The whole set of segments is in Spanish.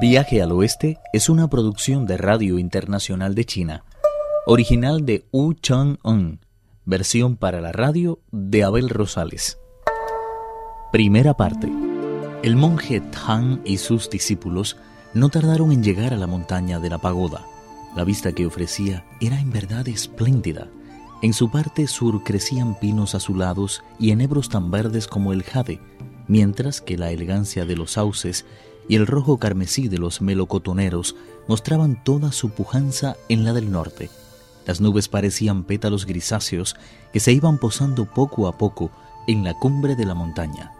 Viaje al Oeste es una producción de Radio Internacional de China, original de Wu Chang-un, versión para la radio de Abel Rosales. Primera parte. El monje Tang y sus discípulos no tardaron en llegar a la montaña de la pagoda. La vista que ofrecía era en verdad espléndida. En su parte sur crecían pinos azulados y enebros tan verdes como el jade, mientras que la elegancia de los sauces y el rojo carmesí de los melocotoneros mostraban toda su pujanza en la del norte. Las nubes parecían pétalos grisáceos que se iban posando poco a poco en la cumbre de la montaña.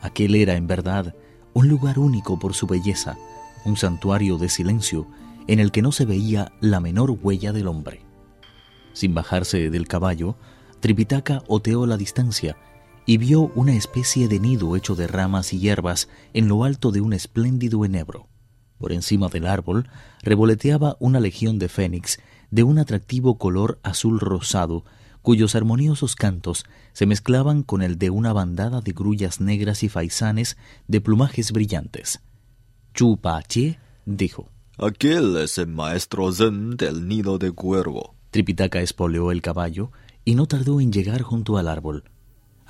Aquel era, en verdad, un lugar único por su belleza, un santuario de silencio en el que no se veía la menor huella del hombre. Sin bajarse del caballo, Tripitaka oteó la distancia y vio una especie de nido hecho de ramas y hierbas en lo alto de un espléndido enebro. Por encima del árbol revoloteaba una legión de fénix de un atractivo color azul rosado, cuyos armoniosos cantos se mezclaban con el de una bandada de grullas negras y faisanes de plumajes brillantes. Chu Chie dijo: Aquel es el maestro Zen del nido de cuervo. Tripitaka espoleó el caballo y no tardó en llegar junto al árbol.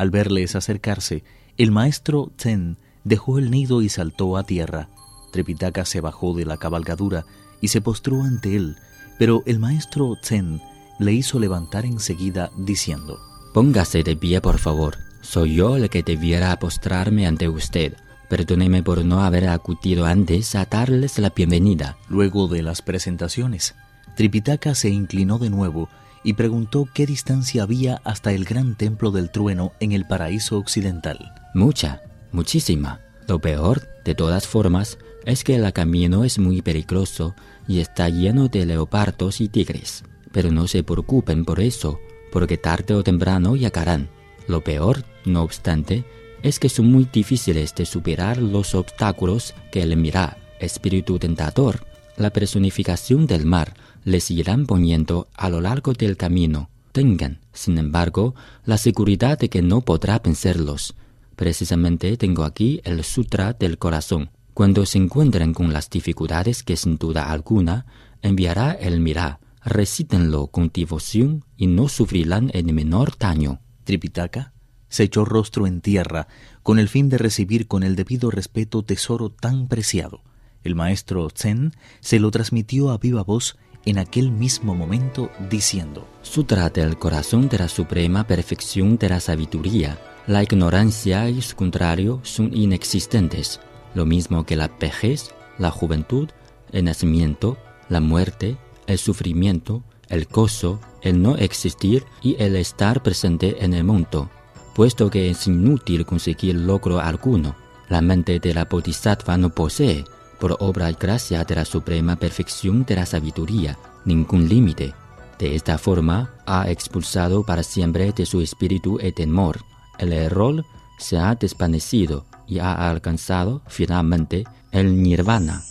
Al verles acercarse, el maestro Zen dejó el nido y saltó a tierra. Trepitaka se bajó de la cabalgadura y se postró ante él, pero el maestro Zen le hizo levantar enseguida diciendo, Póngase de pie, por favor. Soy yo el que debiera postrarme ante usted. Perdóneme por no haber acudido antes a darles la bienvenida. Luego de las presentaciones, Tripitaka se inclinó de nuevo y preguntó qué distancia había hasta el gran templo del trueno en el paraíso occidental. Mucha, muchísima. Lo peor, de todas formas, es que el camino es muy peligroso y está lleno de leopardos y tigres. Pero no se preocupen por eso, porque tarde o temprano llegarán. Lo peor, no obstante, es que son muy difíciles de superar los obstáculos que el Mirá, espíritu tentador, la personificación del mar, les irán poniendo a lo largo del camino. Tengan, sin embargo, la seguridad de que no podrá vencerlos. Precisamente tengo aquí el Sutra del Corazón. Cuando se encuentren con las dificultades que sin duda alguna enviará el Mirá, recítenlo con devoción y no sufrirán el menor daño. Tripitaka se echó rostro en tierra con el fin de recibir con el debido respeto tesoro tan preciado. El maestro Zen se lo transmitió a viva voz en aquel mismo momento diciendo, Sutra del corazón de la suprema perfección de la sabiduría. La ignorancia y su contrario son inexistentes, lo mismo que la vejez, la juventud, el nacimiento, la muerte, el sufrimiento, el gozo, el no existir y el estar presente en el mundo, puesto que es inútil conseguir logro alguno. La mente de la bodhisattva no posee por obra y gracia de la suprema perfección de la sabiduría, ningún límite. De esta forma, ha expulsado para siempre de su espíritu el temor. El error se ha desvanecido y ha alcanzado finalmente el nirvana.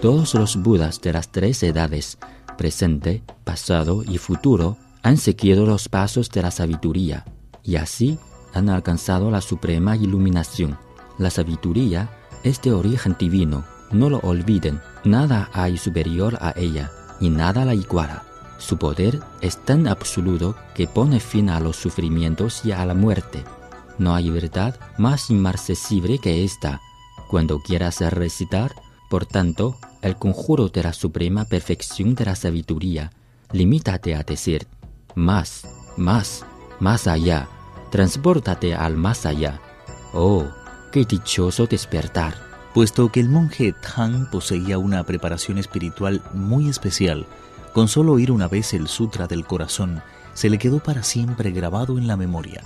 Todos los Budas de las tres edades, presente, pasado y futuro, han seguido los pasos de la sabiduría y así han alcanzado la suprema iluminación. La sabiduría es de origen divino, no lo olviden, nada hay superior a ella, y nada la iguala. Su poder es tan absoluto que pone fin a los sufrimientos y a la muerte. No hay verdad más inmarcesible que esta. Cuando quieras recitar, por tanto, el conjuro de la suprema perfección de la sabiduría, limítate a decir más, más, más allá, transpórtate al más allá. Oh, qué dichoso despertar. Puesto que el monje Tang poseía una preparación espiritual muy especial, con solo oír una vez el Sutra del Corazón, se le quedó para siempre grabado en la memoria.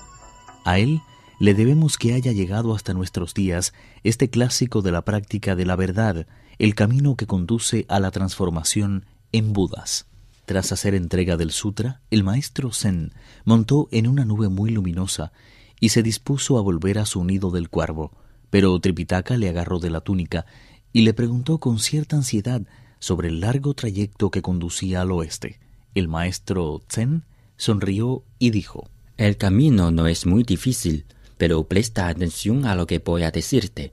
A él le debemos que haya llegado hasta nuestros días este clásico de la práctica de la verdad, el camino que conduce a la transformación en Budas. Tras hacer entrega del sutra, el maestro Zen montó en una nube muy luminosa y se dispuso a volver a su nido del cuervo, pero Tripitaka le agarró de la túnica y le preguntó con cierta ansiedad sobre el largo trayecto que conducía al oeste. El maestro Zen sonrió y dijo El camino no es muy difícil, pero presta atención a lo que voy a decirte.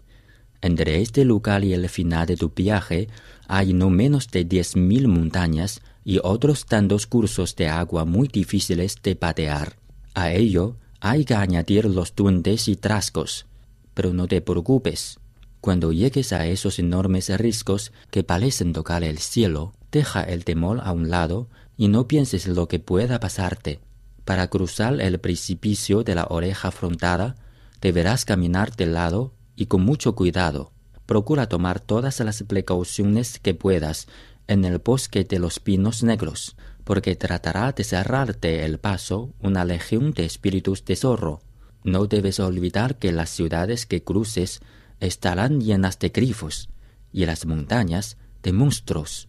Entre este lugar y el final de tu viaje hay no menos de diez mil montañas y otros tantos cursos de agua muy difíciles de patear. A ello hay que añadir los duendes y trascos. Pero no te preocupes. Cuando llegues a esos enormes riscos que parecen tocar el cielo, deja el temor a un lado y no pienses lo que pueda pasarte. Para cruzar el precipicio de la oreja afrontada, deberás caminar de lado y con mucho cuidado. Procura tomar todas las precauciones que puedas en el bosque de los pinos negros, porque tratará de cerrarte el paso una legión de espíritus de zorro. No debes olvidar que las ciudades que cruces estarán llenas de grifos y las montañas de monstruos.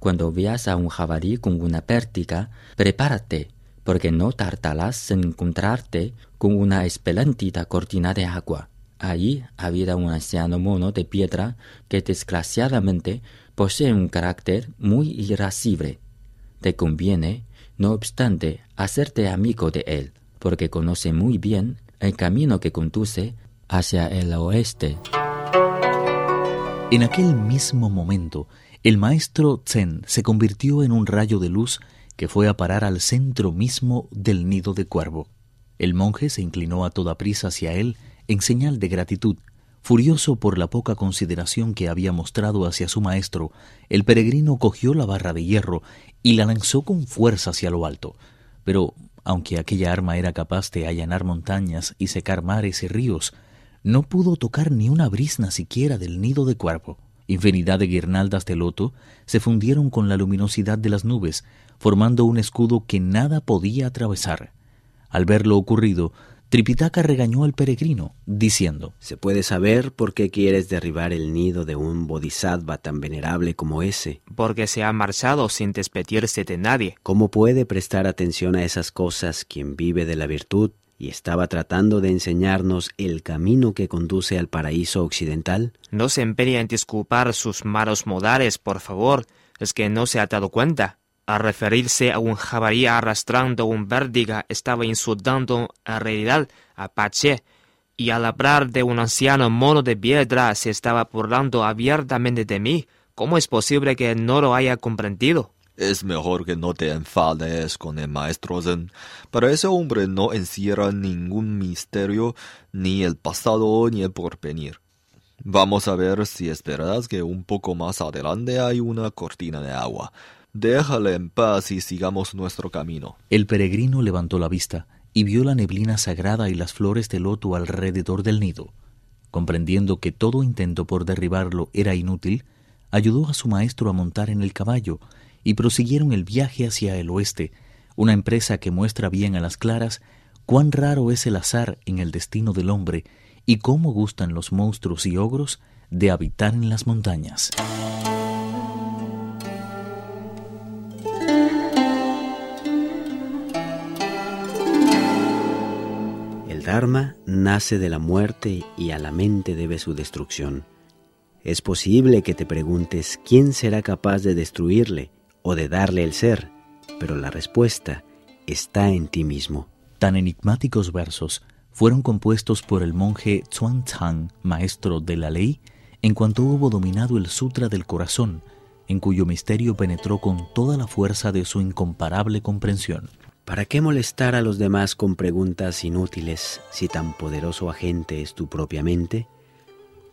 Cuando veas a un jabalí con una pértiga, prepárate, porque no tardarás en encontrarte con una espléndida cortina de agua. Allí había un anciano mono de piedra que desgraciadamente posee un carácter muy irascible. Te conviene, no obstante, hacerte amigo de él, porque conoce muy bien el camino que conduce hacia el oeste. En aquel mismo momento, el maestro Zen se convirtió en un rayo de luz que fue a parar al centro mismo del nido de cuervo. El monje se inclinó a toda prisa hacia él en señal de gratitud. Furioso por la poca consideración que había mostrado hacia su maestro, el peregrino cogió la barra de hierro y la lanzó con fuerza hacia lo alto. Pero, aunque aquella arma era capaz de allanar montañas y secar mares y ríos, no pudo tocar ni una brisna siquiera del nido de cuervo. Infinidad de guirnaldas de loto se fundieron con la luminosidad de las nubes, formando un escudo que nada podía atravesar. Al ver lo ocurrido, Tripitaka regañó al peregrino, diciendo ¿Se puede saber por qué quieres derribar el nido de un bodhisattva tan venerable como ese? Porque se ha marchado sin despedirse de nadie. ¿Cómo puede prestar atención a esas cosas quien vive de la virtud y estaba tratando de enseñarnos el camino que conduce al paraíso occidental? No se empeñe en disculpar sus malos modales, por favor. Es que no se ha dado cuenta. Al referirse a un jabalí arrastrando un vértiga, estaba insultando en realidad a Pache, y al hablar de un anciano mono de piedra se estaba burlando abiertamente de mí. ¿Cómo es posible que no lo haya comprendido? Es mejor que no te enfades con el maestro Zen. Para ese hombre no encierra ningún misterio, ni el pasado ni el porvenir. Vamos a ver si es verdad que un poco más adelante hay una cortina de agua. Déjale en paz y sigamos nuestro camino. El peregrino levantó la vista y vio la neblina sagrada y las flores de loto alrededor del nido. Comprendiendo que todo intento por derribarlo era inútil, ayudó a su maestro a montar en el caballo y prosiguieron el viaje hacia el oeste, una empresa que muestra bien a las claras cuán raro es el azar en el destino del hombre y cómo gustan los monstruos y ogros de habitar en las montañas. El Dharma nace de la muerte y a la mente debe su destrucción. Es posible que te preguntes quién será capaz de destruirle o de darle el ser, pero la respuesta está en ti mismo. Tan enigmáticos versos fueron compuestos por el monje Chuan maestro de la ley, en cuanto hubo dominado el Sutra del Corazón, en cuyo misterio penetró con toda la fuerza de su incomparable comprensión. ¿Para qué molestar a los demás con preguntas inútiles si tan poderoso agente es tu propia mente?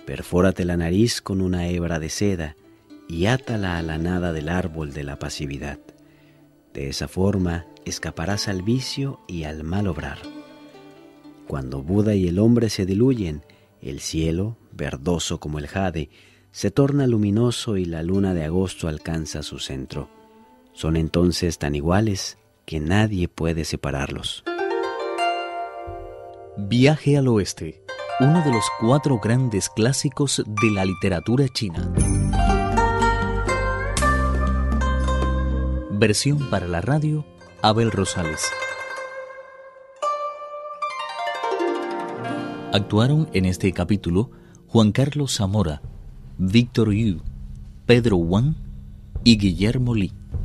Perfórate la nariz con una hebra de seda y átala a la nada del árbol de la pasividad. De esa forma escaparás al vicio y al mal obrar. Cuando Buda y el hombre se diluyen, el cielo, verdoso como el jade, se torna luminoso y la luna de agosto alcanza su centro. Son entonces tan iguales que nadie puede separarlos. Viaje al Oeste, uno de los cuatro grandes clásicos de la literatura china. Versión para la radio, Abel Rosales. Actuaron en este capítulo Juan Carlos Zamora, Víctor Yu, Pedro Wang y Guillermo Lee.